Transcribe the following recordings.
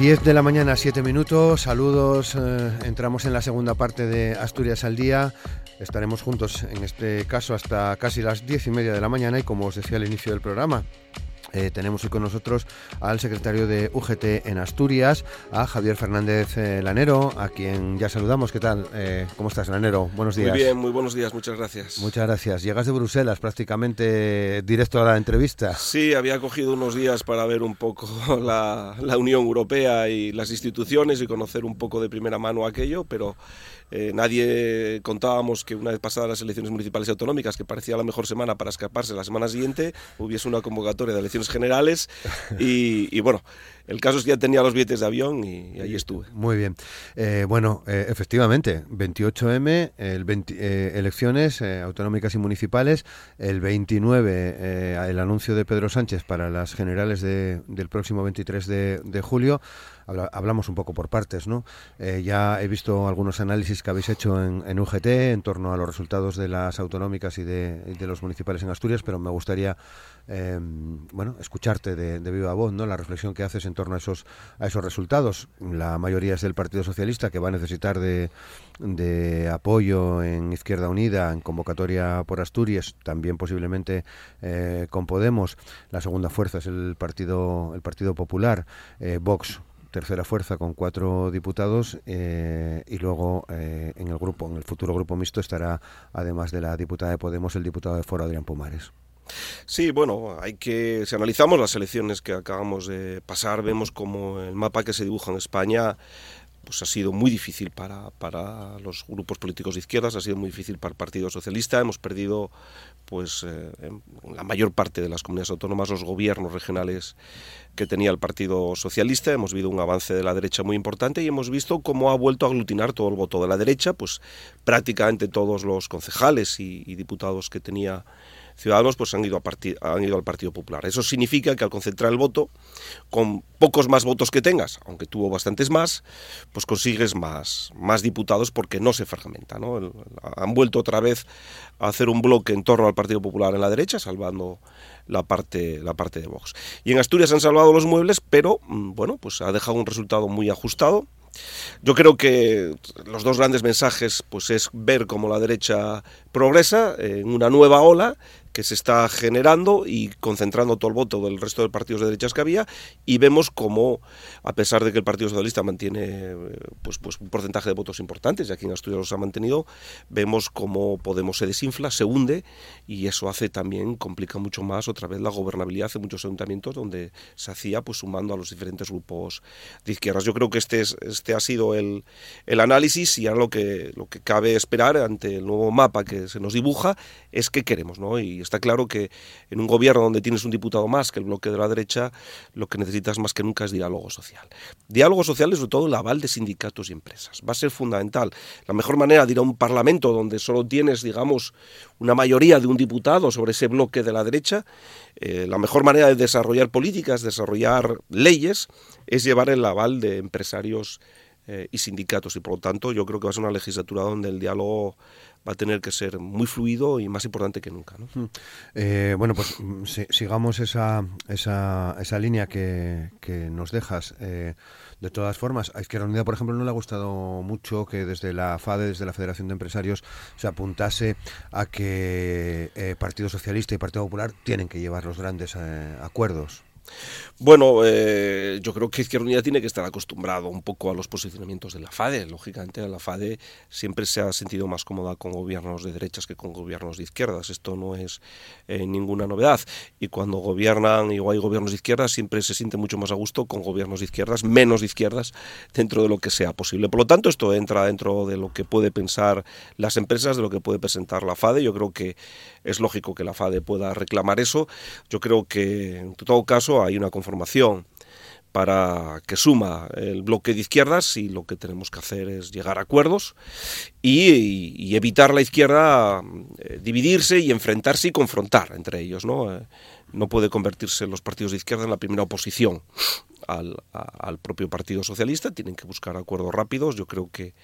10 de la mañana, 7 minutos. Saludos. Eh, entramos en la segunda parte de Asturias al Día. Estaremos juntos en este caso hasta casi las 10 y media de la mañana y como os decía al inicio del programa, eh, tenemos hoy con nosotros al secretario de UGT en Asturias, a Javier Fernández eh, Lanero, a quien ya saludamos. ¿Qué tal? Eh, ¿Cómo estás, Lanero? Buenos días. Muy bien, muy buenos días, muchas gracias. Muchas gracias. Llegas de Bruselas prácticamente directo a la entrevista. Sí, había cogido unos días para ver un poco la, la Unión Europea y las instituciones y conocer un poco de primera mano aquello, pero eh, nadie contábamos que una vez pasadas las elecciones municipales y autonómicas, que parecía la mejor semana para escaparse la semana siguiente, hubiese una convocatoria de elecciones generales y, bueno, el caso es que ya tenía los billetes de avión y, ahí estuve. Muy bien. Eh, bueno, eh, efectivamente, 28M, el elecciones autonómicas y municipales, el 29 el anuncio de Pedro Sánchez para las generales del próximo 23 de, de julio hablamos un poco por partes, ¿no? Eh, ya he visto algunos análisis que habéis hecho en, UGT en torno a los resultados de las autonómicas y de, los municipales en Asturias, pero me gustaría, bueno, escucharte de, viva voz, ¿no? La reflexión que haces en torno a esos, a esos resultados. La mayoría es del Partido Socialista, que va a necesitar de, apoyo en Izquierda Unida, en convocatoria por Asturias, también posiblemente eh, con Podemos. La segunda fuerza es el Partido, el Partido Popular. Eh, Vox tercera fuerza con cuatro diputados eh, y luego en el grupo, en el futuro grupo mixto estará, además de la diputada de Podemos, el diputado de Foro Adrián Pumares. Sí, bueno, hay que, si analizamos las elecciones que acabamos de pasar, vemos como el mapa que se dibuja en España pues ha sido muy difícil para, para los grupos políticos de izquierdas, ha sido muy difícil para el Partido Socialista, hemos perdido pues eh, en la mayor parte de las comunidades autónomas los gobiernos regionales que tenía el Partido Socialista, hemos visto un avance de la derecha muy importante y hemos visto cómo ha vuelto a aglutinar todo el voto de la derecha, pues prácticamente todos los concejales y, y diputados que tenía Ciudadanos pues han ido, a han ido al Partido Popular. Eso significa que al concentrar el voto, con pocos más votos que tengas, aunque tuvo bastantes más, pues consigues más, más diputados porque no se fragmenta. ¿no? han vuelto otra vez a hacer un bloque en torno al Partido Popular en la derecha, salvando la parte, la parte de Vox. Y en Asturias han salvado los muebles, pero mm, bueno, pues ha dejado un resultado muy ajustado. Yo creo que los dos grandes mensajes pues es ver cómo la derecha progresa en una nueva ola que se está generando y concentrando todo el voto del resto de partidos de derechas que había y vemos cómo a pesar de que el Partido Socialista mantiene eh, pues, pues un porcentaje de votos importantes y aquí en Asturias los ha mantenido vemos cómo Podemos se desinfla se hunde y eso hace también complica mucho más otra vez la gobernabilidad de muchos ayuntamientos donde se hacía pues sumando a los diferentes grupos de izquierdas. Yo creo que este es, este ha sido el, el análisis y ahora lo que lo que cabe esperar ante el nuevo mapa que se nos dibuja es qué queremos no y está claro que en un gobierno donde tienes un diputado más que el bloque de la derecha, lo que necesitas más que nunca es diálogo social. Diálogo social es sobre todo el aval de sindicatos y empresas. Va a ser fundamental. La mejor manera de ir a un parlamento donde solo tienes, digamos, una mayoría de un diputado sobre ese bloque de la derecha, eh, la mejor manera de desarrollar políticas, desarrollar leyes, es llevar el aval de empresarios eh, y sindicatos. Y por lo tanto, yo creo que va a ser una legislatura donde el diálogo va a tener que ser muy fluido y más importante que nunca. ¿no? Eh, bueno, pues mm, sigamos esa, esa, esa línea que, nos dejas. Eh, de todas formas, a Izquierda Unida, por ejemplo, no le ha gustado mucho que desde la FADE, desde la Federación de Empresarios, se apuntase a que eh, Partido Socialista y Partido Popular tienen que llevar los grandes acuerdos. Bueno, eh, yo creo que Izquierda Unida tiene que estar acostumbrado un poco a los posicionamientos de la FADE. Lógicamente, la FADE siempre se ha sentido más cómoda con gobiernos de derechas que con gobiernos de izquierdas. Esto no es eh, ninguna novedad. Y cuando gobiernan y hay gobiernos de izquierdas, siempre se siente mucho más a gusto con gobiernos de izquierdas, menos de izquierdas, dentro de lo que sea posible. Por lo tanto, esto entra dentro de lo que puede pensar las empresas, de lo que puede presentar la FADE. Yo creo que es lógico que la FADE pueda reclamar eso. Yo creo que, en todo caso, hay una conformación para que suma el bloque de izquierdas y lo que tenemos que hacer es llegar a acuerdos y, evitar la izquierda eh, dividirse y enfrentarse y confrontar entre ellos. ¿no? Eh, no puede convertirse los partidos de izquierda en la primera oposición al, propio Partido Socialista, tienen que buscar acuerdos rápidos. Yo creo que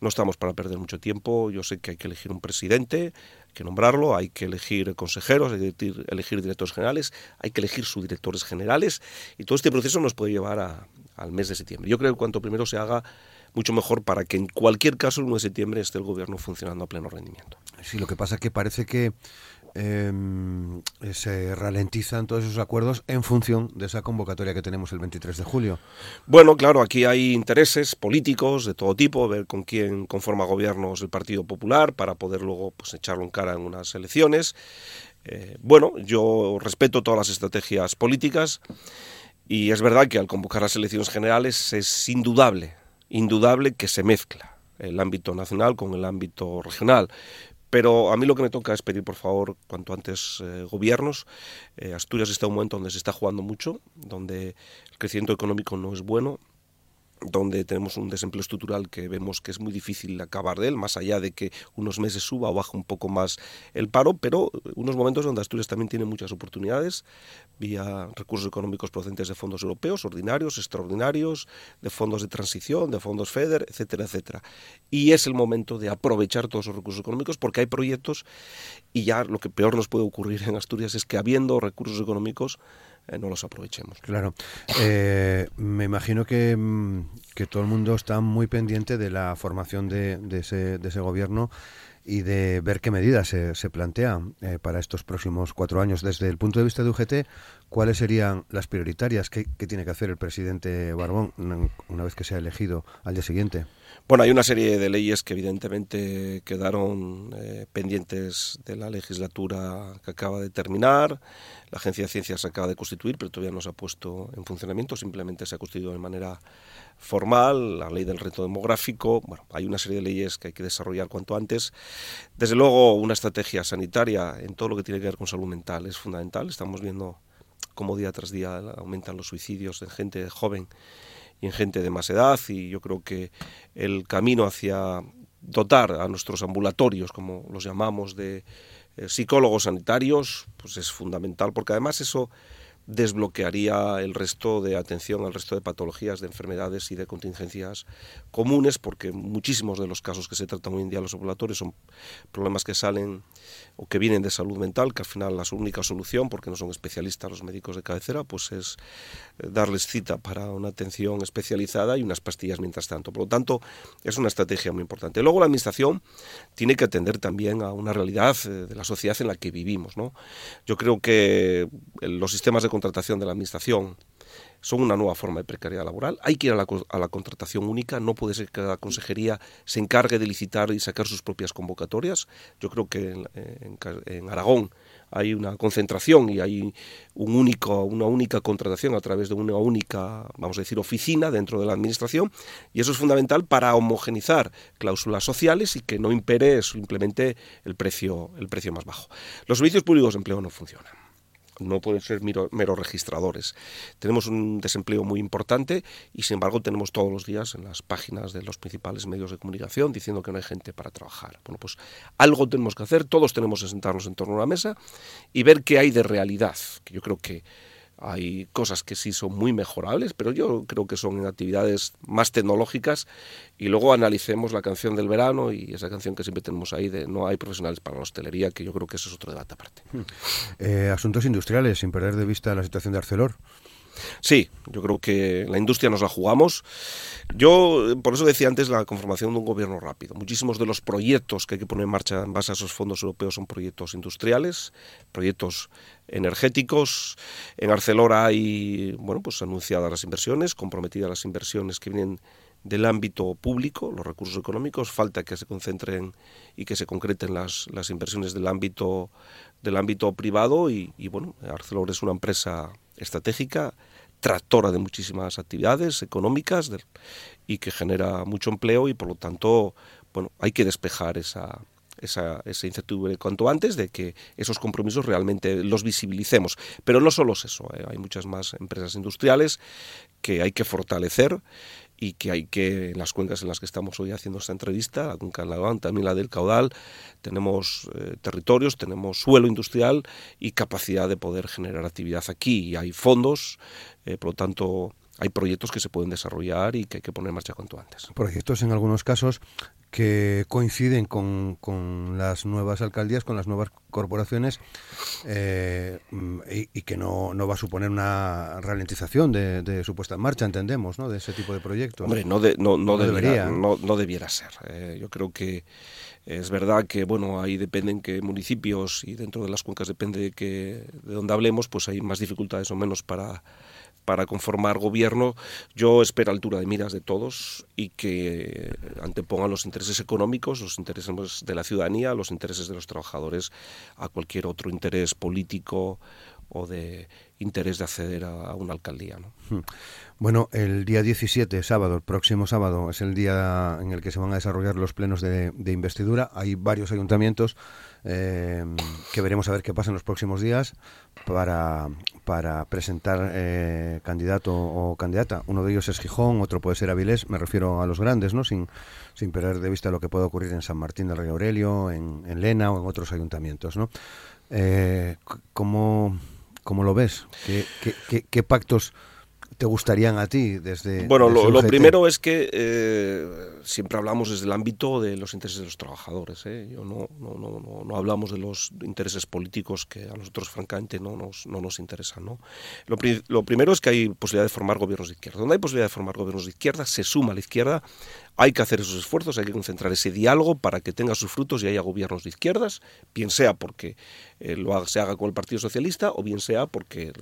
no estamos para perder mucho tiempo. Yo sé que hay que elegir un presidente, que nombrarlo, hay que elegir consejeros, hay que elegir directores generales, hay que elegir subdirectores generales y todo este proceso nos puede llevar al mes de septiembre. Yo creo que cuanto primero se haga, mucho mejor para que en cualquier caso el 1 de septiembre esté el gobierno funcionando a pleno rendimiento. Sí, lo que pasa es que parece que Em, se ralentizan todos esos acuerdos en función de esa convocatoria que tenemos el 23 de julio. Bueno, claro, aquí hay intereses políticos de todo tipo, ver con quién conforma gobiernos el Partido Popular para poder luego pues, echarlo en cara en unas elecciones. Eh, bueno, yo respeto todas las estrategias políticas y es verdad que al convocar las elecciones generales es indudable, indudable que se mezcla el ámbito nacional con el ámbito regional. Pero a mí lo que me toca es pedir, por favor, cuanto antes eh, gobiernos. Eh, Asturias está en un momento donde se está jugando mucho, donde el crecimiento económico no es bueno, donde tenemos un desempleo estructural que vemos que es muy difícil acabar de él, más allá de que unos meses suba o baje un poco más el paro, pero unos momentos donde Asturias también tiene muchas oportunidades, vía recursos económicos procedentes de fondos europeos, ordinarios, extraordinarios, de fondos de transición, de fondos FEDER, etcétera, etcétera. Y es el momento de aprovechar todos esos recursos económicos porque hay proyectos y ya lo que peor nos puede ocurrir en Asturias es que habiendo recursos económicos, eh, no los aprovechemos. Claro. Eh, me imagino que, mm, que, todo el mundo está muy pendiente de la formación de, de, ese, de ese, gobierno y de ver qué medidas se, se plantean eh, para estos próximos cuatro años. Desde el punto de vista de UGT, ¿cuáles serían las prioritarias? ¿Qué, tiene que hacer el presidente Barbón una vez que sea elegido al día siguiente? Bueno, hay una serie de leyes que evidentemente quedaron eh, pendientes de la legislatura que acaba de terminar. La Agencia de Ciencias acaba de constituir, pero todavía no se ha puesto en funcionamiento, simplemente se ha constituido de manera formal, la ley del reto demográfico. Bueno, hay una serie de leyes que hay que desarrollar cuanto antes. Desde luego, una estrategia sanitaria en todo lo que tiene que ver con salud mental es fundamental. Estamos viendo cómo día tras día aumentan los suicidios de gente joven y en gente de más edad y yo creo que el camino hacia dotar a nuestros ambulatorios, como los llamamos, de eh, psicólogos sanitarios, pues es fundamental porque además eso desbloquearía el resto de atención al resto de patologías, de enfermedades y de contingencias comunes, porque muchísimos de los casos que se tratan hoy en día en los ambulatorios son problemas que salen o que vienen de salud mental, que al final la única solución, porque no son especialistas los médicos de cabecera, pues es eh, darles cita para una atención especializada y unas pastillas mientras tanto. Por lo tanto, es una estrategia muy importante. Luego la Administración tiene que atender también a una realidad eh, de la sociedad en la que vivimos. ¿no? Yo creo que los sistemas de contratación de la Administración son una nueva forma de precariedad laboral. Hay que ir a la, contratación única, no puede ser que la consejería se encargue de licitar y sacar sus propias convocatorias. Yo creo que en, Aragón hay una concentración y hay un único, una única contratación a través de una única, vamos a decir, oficina dentro de la administración y eso es fundamental para homogenizar cláusulas sociales y que no impere simplemente el precio, el precio más bajo. Los servicios públicos de empleo no funcionan no pueden ser meros registradores. Tenemos un desempleo muy importante y sin embargo tenemos todos los días en las páginas de los principales medios de comunicación diciendo que no hay gente para trabajar. Bueno, pues algo tenemos que hacer, todos tenemos que sentarnos en torno a una mesa y ver qué hay de realidad, que yo creo que hay cosas que sí son muy mejorables, pero yo creo que son en actividades más tecnológicas y luego analicemos la canción del verano y esa canción que siempre tenemos ahí de no hay profesionales para la hostelería, que yo creo que eso es otro debate aparte. Hmm. Eh, asuntos industriales, sin perder de vista la situación de Arcelor. Sí, yo creo que la industria nos la jugamos. Yo, por eso decía antes la conformación de un gobierno rápido. Muchísimos de los proyectos que hay que poner en marcha en base a esos fondos europeos son proyectos industriales, proyectos energéticos. En Arcelor hay, bueno, pues anunciadas las inversiones, comprometidas las inversiones que vienen del ámbito público, los recursos económicos, falta que se concentren y que se concreten las, las inversiones del ámbito, del ámbito privado y, y bueno, Arcelor es una empresa estratégica, tractora de muchísimas actividades económicas y que genera mucho empleo y por lo tanto, bueno, hay que despejar esa, esa, esa, incertidumbre cuanto antes de que esos compromisos realmente los visibilicemos. Pero no solo es eso, ¿eh? hay muchas más empresas industriales que hay que fortalecer y que hay que, en las cuencas en las que estamos hoy haciendo esta entrevista, la cuenca del Lagán, también la del Caudal, tenemos eh, territorios, tenemos suelo industrial y capacidad de poder generar actividad aquí. Y hay fondos, eh, por lo tanto, hay proyectos que se pueden desarrollar y que hay que poner en marcha cuanto antes. Proyectos en algunos casos que coinciden con, las nuevas alcaldías, con las nuevas corporaciones eh, y, que no, va a suponer una ralentización de, su puesta en marcha, entendemos, ¿no? de ese tipo de proyectos. Hombre, no, no, no, debería, no, debiera ser. Eh, yo creo que es verdad que bueno ahí dependen que municipios y dentro de las cuencas depende de, que, de dónde hablemos, pues hay más dificultades o menos para para conformar gobierno, yo espero altura de miras de todos y que antepongan los intereses económicos, los intereses de la ciudadanía, los intereses de los trabajadores a cualquier otro interés político o de interés de acceder a, una alcaldía. ¿no? Hmm. Bueno, el día 17, sábado, el próximo sábado, es el día en el que se van a desarrollar los plenos de, investidura. Hay varios ayuntamientos eh, que veremos a ver qué pasa en los próximos días para, para presentar eh, candidato o candidata. Uno de ellos es Gijón, otro puede ser Avilés, me refiero a los grandes, ¿no? sin, sin perder de vista lo que puede ocurrir en San Martín del Rey Aurelio, en, en Lena o en otros ayuntamientos. ¿no? Eh, ¿cómo, ¿Cómo lo ves? ¿Qué, qué, qué, pactos te gustarían a ti desde... Bueno, lo, primero es que eh, siempre hablamos desde el ámbito de los intereses de los trabajadores. ¿eh? Yo no, no, no, no, hablamos de los intereses políticos que a nosotros francamente no nos, no nos interesan. ¿no? Lo, lo primero es que hay posibilidad de formar gobiernos de izquierda. Donde hay posibilidad de formar gobiernos de izquierda, se suma a la izquierda hay que hacer esos esfuerzos, hay que concentrar ese diálogo para que tenga sus frutos y haya gobiernos de izquierdas, bien sea porque eh, lo se haga con el Partido Socialista o bien sea porque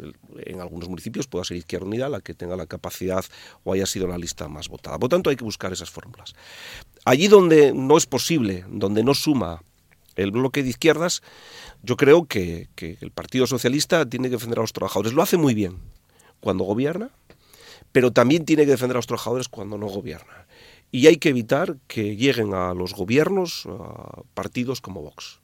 en algunos municipios pueda ser Izquierda Unida la que tenga la capacidad o haya sido la lista más votada. Por tanto, hay que buscar esas fórmulas. Allí donde no es posible, donde no suma el bloque de izquierdas, yo creo que el Partido Socialista tiene que defender a los trabajadores. Lo hace muy bien cuando gobierna, pero también tiene que defender a los trabajadores cuando no gobierna. Y hay que evitar que lleguen a los gobiernos partidos como Vox.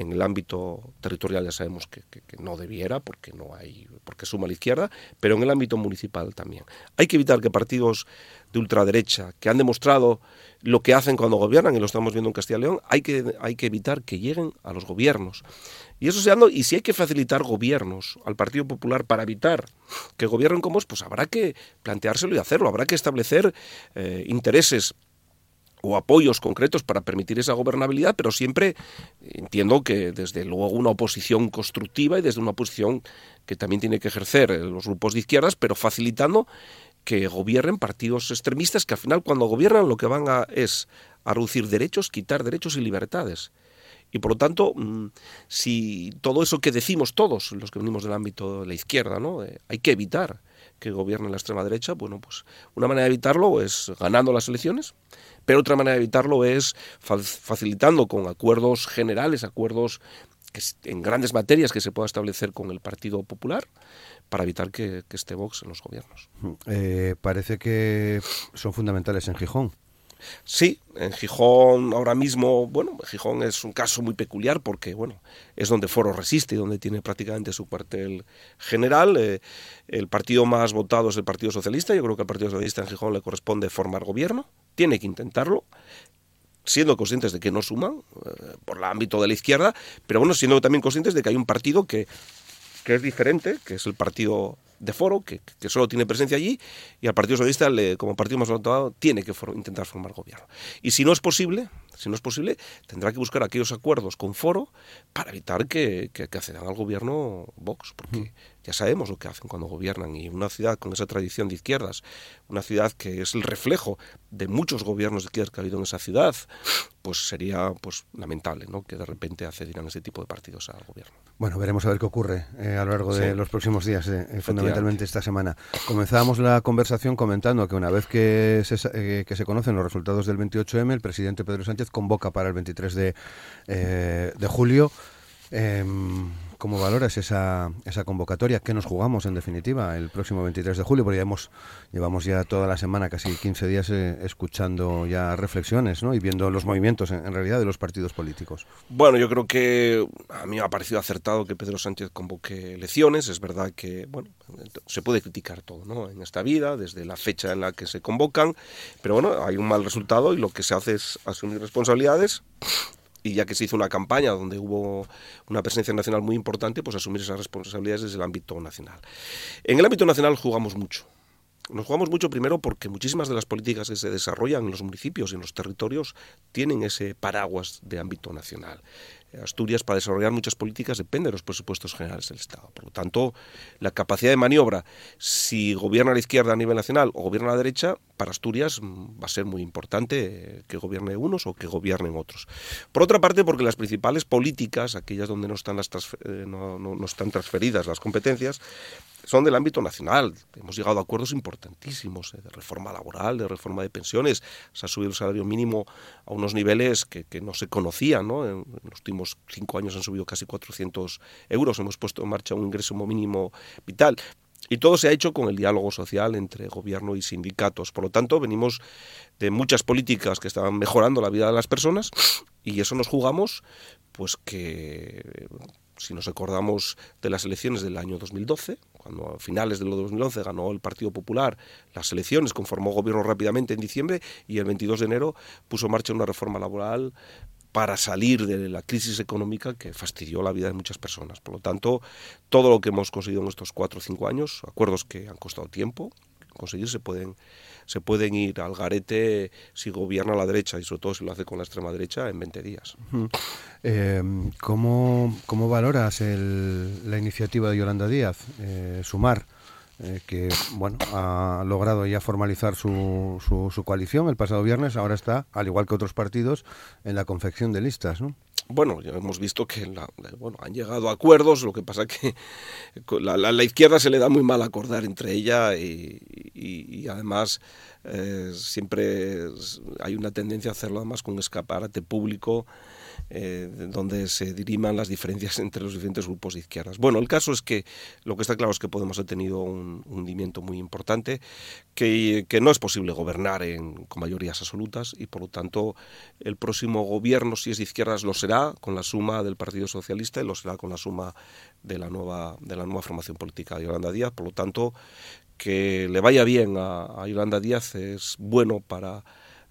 En el ámbito territorial ya sabemos que, no debiera, porque no hay, porque suma la izquierda, pero en el ámbito municipal también. Hay que evitar que partidos de ultraderecha, que han demostrado lo que hacen cuando gobiernan, y lo estamos viendo en Castilla y León, hay que, hay que evitar que lleguen a los gobiernos. Y eso se y si hay que facilitar gobiernos al Partido Popular para evitar que gobiernen como es, pues habrá que planteárselo y hacerlo, habrá que establecer eh, intereses o apoyos concretos para permitir esa gobernabilidad, pero siempre entiendo que desde luego una oposición constructiva y desde una oposición que también tiene que ejercer los grupos de izquierdas, pero facilitando que gobiernen partidos extremistas que al final cuando gobiernan lo que van a es a reducir derechos, quitar derechos y libertades. Y por lo tanto, mm, si todo eso que decimos todos, los que venimos del ámbito de la izquierda, ¿no? Eh, hay que evitar que gobierne la extrema derecha, bueno, pues una manera de evitarlo es ganando las elecciones, pero otra manera de evitarlo es facilitando con acuerdos generales, acuerdos en grandes materias que se pueda establecer con el Partido Popular para evitar que, esté Vox en los gobiernos. Eh, parece que son fundamentales en Gijón. Sí, en Gijón ahora mismo, bueno, Gijón es un caso muy peculiar porque, bueno, es donde Foro resiste y donde tiene prácticamente su cuartel general. Eh, el partido más votado es el Partido Socialista. Yo creo que al Partido Socialista en Gijón le corresponde formar gobierno. Tiene que intentarlo siendo conscientes de que no suman eh, por el ámbito de la izquierda, pero bueno, siendo también conscientes de que hay un partido que, que es diferente, que es el partido de foro, que, que, solo tiene presencia allí, y al Partido Socialista, le, como partido más votado, tiene que intentar formar gobierno. Y si no es posible, si no es posible, tendrá que buscar aquellos acuerdos con foro para evitar que, que, accedan al gobierno Vox, porque ya sabemos lo que hacen cuando gobiernan y una ciudad con esa tradición de izquierdas, una ciudad que es el reflejo de muchos gobiernos de izquierdas que ha habido en esa ciudad, pues sería pues lamentable ¿no? que de repente accedieran ese tipo de partidos al gobierno. Bueno, veremos a ver qué ocurre eh, a lo largo de los próximos días, eh, eh, fundamentalmente esta semana. Comenzábamos la conversación comentando que una vez que se, que se conocen los resultados del 28M, el presidente Pedro Sánchez convoca para el 23 de, de julio. ¿Cómo valoras esa, esa convocatoria? ¿Qué nos jugamos en definitiva el próximo 23 de julio? Porque ya hemos, llevamos ya toda la semana, casi 15 días, eh, escuchando ya reflexiones ¿no? y viendo los movimientos en, realidad de los partidos políticos. Bueno, yo creo que a mí me ha parecido acertado que Pedro Sánchez convoque elecciones. Es verdad que bueno, se puede criticar todo ¿no? en esta vida, desde la fecha en la que se convocan, pero bueno, hay un mal resultado y lo que se hace es asumir responsabilidades y ya que se hizo una campaña donde hubo una presencia nacional muy importante, pues asumir esas responsabilidades desde el ámbito nacional. En el ámbito nacional jugamos mucho. Nos jugamos mucho primero porque muchísimas de las políticas que se desarrollan en los municipios y en los territorios tienen ese paraguas de ámbito nacional. Asturias para desarrollar muchas políticas depende de los presupuestos generales del Estado. Por lo tanto, la capacidad de maniobra, si gobierna la izquierda a nivel nacional o gobierna la derecha, para Asturias mm, va a ser muy importante eh, que gobierne unos o que gobiernen otros. Por otra parte, porque las principales políticas, aquellas donde no están, las eh, no están transferidas las competencias, son del ámbito nacional. Hemos llegado a acuerdos importantísimos eh, de reforma laboral, de reforma de pensiones. Se ha subido el salario mínimo a unos niveles que, no se conocían. ¿no? En, los últimos cinco años han subido casi 400 euros. Hemos puesto en marcha un ingreso mínimo vital. Y todo se ha hecho con el diálogo social entre gobierno y sindicatos. Por lo tanto, venimos de muchas políticas que estaban mejorando la vida de las personas y eso nos jugamos, pues que si nos acordamos de las elecciones del año 2012, cuando a finales de 2011 ganó el Partido Popular las elecciones, conformó gobierno rápidamente en diciembre y el 22 de enero puso en marcha una reforma laboral para salir de la crisis económica que fastidió la vida de muchas personas. Por lo tanto, todo lo que hemos conseguido en estos cuatro o cinco años, acuerdos que han costado tiempo, conseguir se pueden se pueden ir al garete si gobierna la derecha y sobre todo si lo hace con la extrema derecha en 20 días. Eh, ¿cómo, ¿cómo, valoras la iniciativa de Yolanda Díaz, eh, Sumar? Eh, que bueno ha logrado ya formalizar su, su, su, coalición el pasado viernes, ahora está, al igual que otros partidos, en la confección de listas, ¿no? bueno, ya hemos visto que bueno, han llegado a acuerdos, lo que pasa que la, la, izquierda se le da muy mal acordar entre ella y, además eh, siempre hay una tendencia a hacerlo además con un escaparate público eh, donde se diriman las diferencias entre los diferentes grupos de izquierdas. Bueno, el caso es que lo que está claro es que Podemos ha tenido un hundimiento muy importante, que, no es posible gobernar con mayorías absolutas y por lo tanto el próximo gobierno, si es de izquierdas, lo será con la suma del Partido Socialista y lo será con la suma de la nueva, de la nueva formación política de Yolanda Díaz. Por lo tanto, que le vaya bien a Yolanda Díaz es bueno para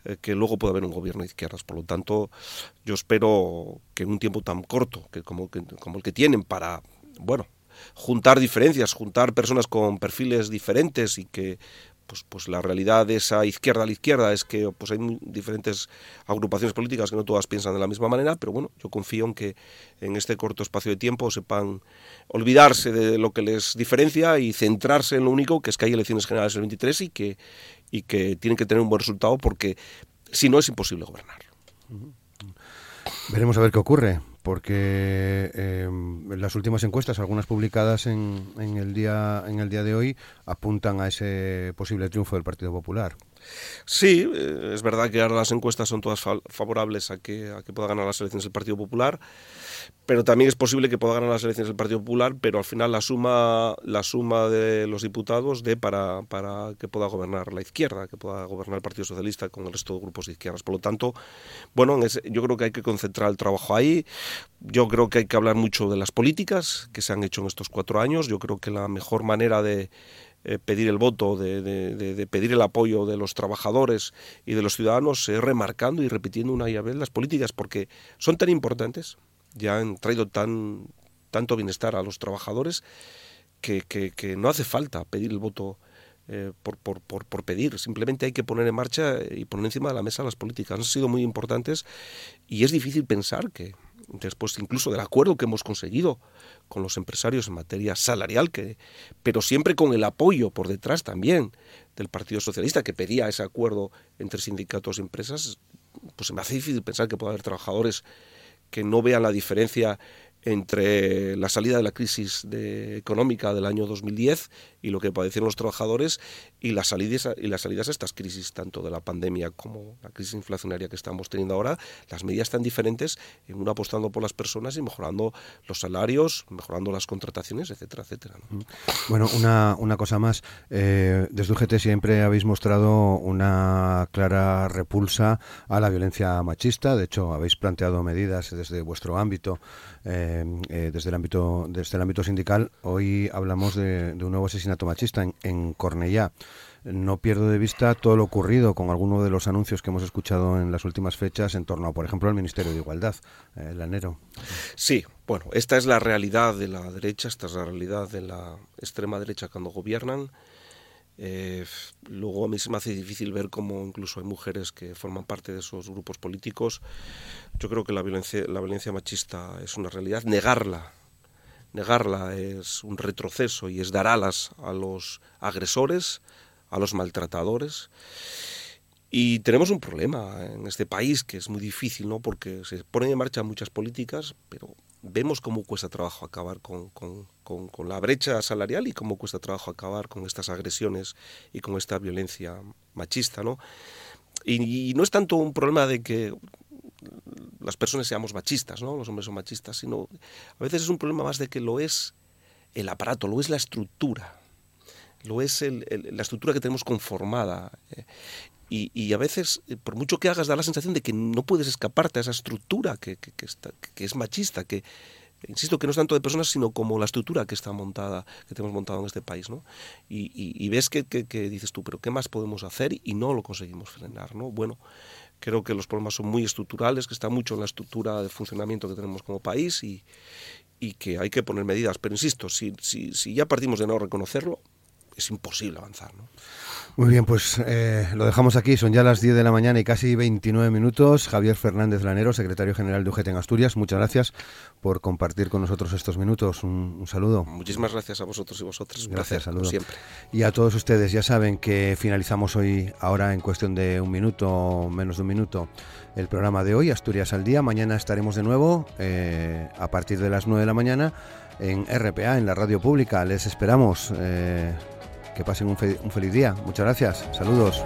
eh, que luego pueda haber un gobierno de izquierdas. Por lo tanto, yo espero que en un tiempo tan corto que como, el que tienen para, bueno, juntar diferencias, juntar personas con perfiles diferentes y que pues, pues la realidad de esa izquierda a la izquierda es que pues hay diferentes agrupaciones políticas que no todas piensan de la misma manera, pero bueno, yo confío en que en este corto espacio de tiempo sepan olvidarse de lo que les diferencia y centrarse en lo único que es que hay elecciones generales el 23 y que, y que tienen que tener un buen resultado porque si no es imposible gobernar. Veremos a ver qué ocurre porque eh, las últimas encuestas, algunas publicadas en, en, el día, en el día de hoy, apuntan a ese posible triunfo del Partido Popular. Sí, eh, es verdad que ahora las encuestas son todas favorables a que, a que pueda ganar las elecciones el Partido Popular, pero también es posible que pueda ganar las elecciones el Partido Popular, pero al final la suma, la suma de los diputados de para, para que pueda gobernar la izquierda, que pueda gobernar el Partido Socialista con el resto de grupos de izquierdas. Por lo tanto, bueno, yo creo que hay que concentrar el trabajo ahí. Yo creo que hay que hablar mucho de las políticas que se han hecho en estos cuatro años. Yo creo que la mejor manera de eh, pedir el voto, de, pedir el apoyo de los trabajadores y de los ciudadanos, es remarcando y repitiendo una y a vez las políticas, porque son tan importantes, ya han traído tan, tanto bienestar a los trabajadores, que, que, no hace falta pedir el voto eh, por, por, por, por, pedir, simplemente hay que poner en marcha y poner encima de la mesa las políticas. Han sido muy importantes y es difícil pensar que después incluso del acuerdo que hemos conseguido con los empresarios en materia salarial, que, pero siempre con el apoyo por detrás también del Partido Socialista, que pedía ese acuerdo entre sindicatos y empresas, pues se me hace difícil pensar que pueda haber trabajadores que no vean la diferencia entre la salida de la crisis económica del año 2010 y lo que padecieron los trabajadores y las salidas y las salidas a estas crisis tanto de la pandemia como la crisis inflacionaria que estamos teniendo ahora las medidas están diferentes en uno apostando por las personas y mejorando los salarios mejorando las contrataciones etcétera etcétera bueno una, una cosa más. Eh, desde UGT siempre habéis mostrado una clara repulsa a la violencia machista. De hecho habéis planteado medidas desde vuestro ámbito eh, eh, desde el ámbito desde el ámbito sindical hoy hablamos de, un nuevo asesinato machista en, en Cornellá no pierdo de vista todo lo ocurrido con alguno de los anuncios que hemos escuchado en las últimas fechas en torno, por ejemplo, al Ministerio de Igualdad, eh, el anero. Sí, bueno, esta es la realidad de la derecha, esta es la realidad de la extrema derecha cuando gobiernan. Eh, luego a mí se me hace difícil ver cómo incluso hay mujeres que forman parte de esos grupos políticos. Yo creo que la violencia, la violencia machista es una realidad. Negarla, negarla es un retroceso y es dar alas a los agresores, a los maltratadores. Y tenemos un problema en este país que es muy difícil, ¿no? Porque se ponen en marcha muchas políticas, pero vemos cómo cuesta trabajo acabar con, la brecha salarial y cómo cuesta trabajo acabar con estas agresiones y con esta violencia machista, ¿no? Y, no es tanto un problema de que las personas seamos machistas, ¿no? Los hombres son machistas, sino a veces es un problema más de que lo es el aparato, lo es la estructura, lo es la estructura que tenemos conformada. Eh, y, a veces, eh, por mucho que hagas, da la sensación de que no puedes escaparte a esa estructura que, que, es machista, que, insisto, que no es tanto de personas, sino como la estructura que está montada, que tenemos montado en este país, ¿no? Y, ves que, dices tú, pero ¿qué más podemos hacer? Y no lo conseguimos frenar, ¿no? Bueno, creo que los problemas son muy estructurales, que está mucho en la estructura de funcionamiento que tenemos como país y, que hay que poner medidas. Pero insisto, si, si, si ya partimos de no reconocerlo, es imposible avanzar, ¿no? Muy bien, pues eh, lo dejamos aquí. Son ya las 10 de la mañana y casi 29 minutos. Javier Fernández Lanero, secretario general de UGT en Asturias, muchas gracias por compartir con nosotros estos minutos. Un, saludo. Muchísimas gracias a vosotros y vosotras. Gracias, saludo. siempre. Y a todos ustedes, ya saben que finalizamos hoy, ahora en cuestión de un minuto, menos de un minuto, el programa de hoy, Asturias al Día. Mañana estaremos de nuevo eh, a partir de las 9 de la mañana en RPA, en la radio pública. Les esperamos. Eh, que pasen un, feliz día. Muchas gracias. Saludos.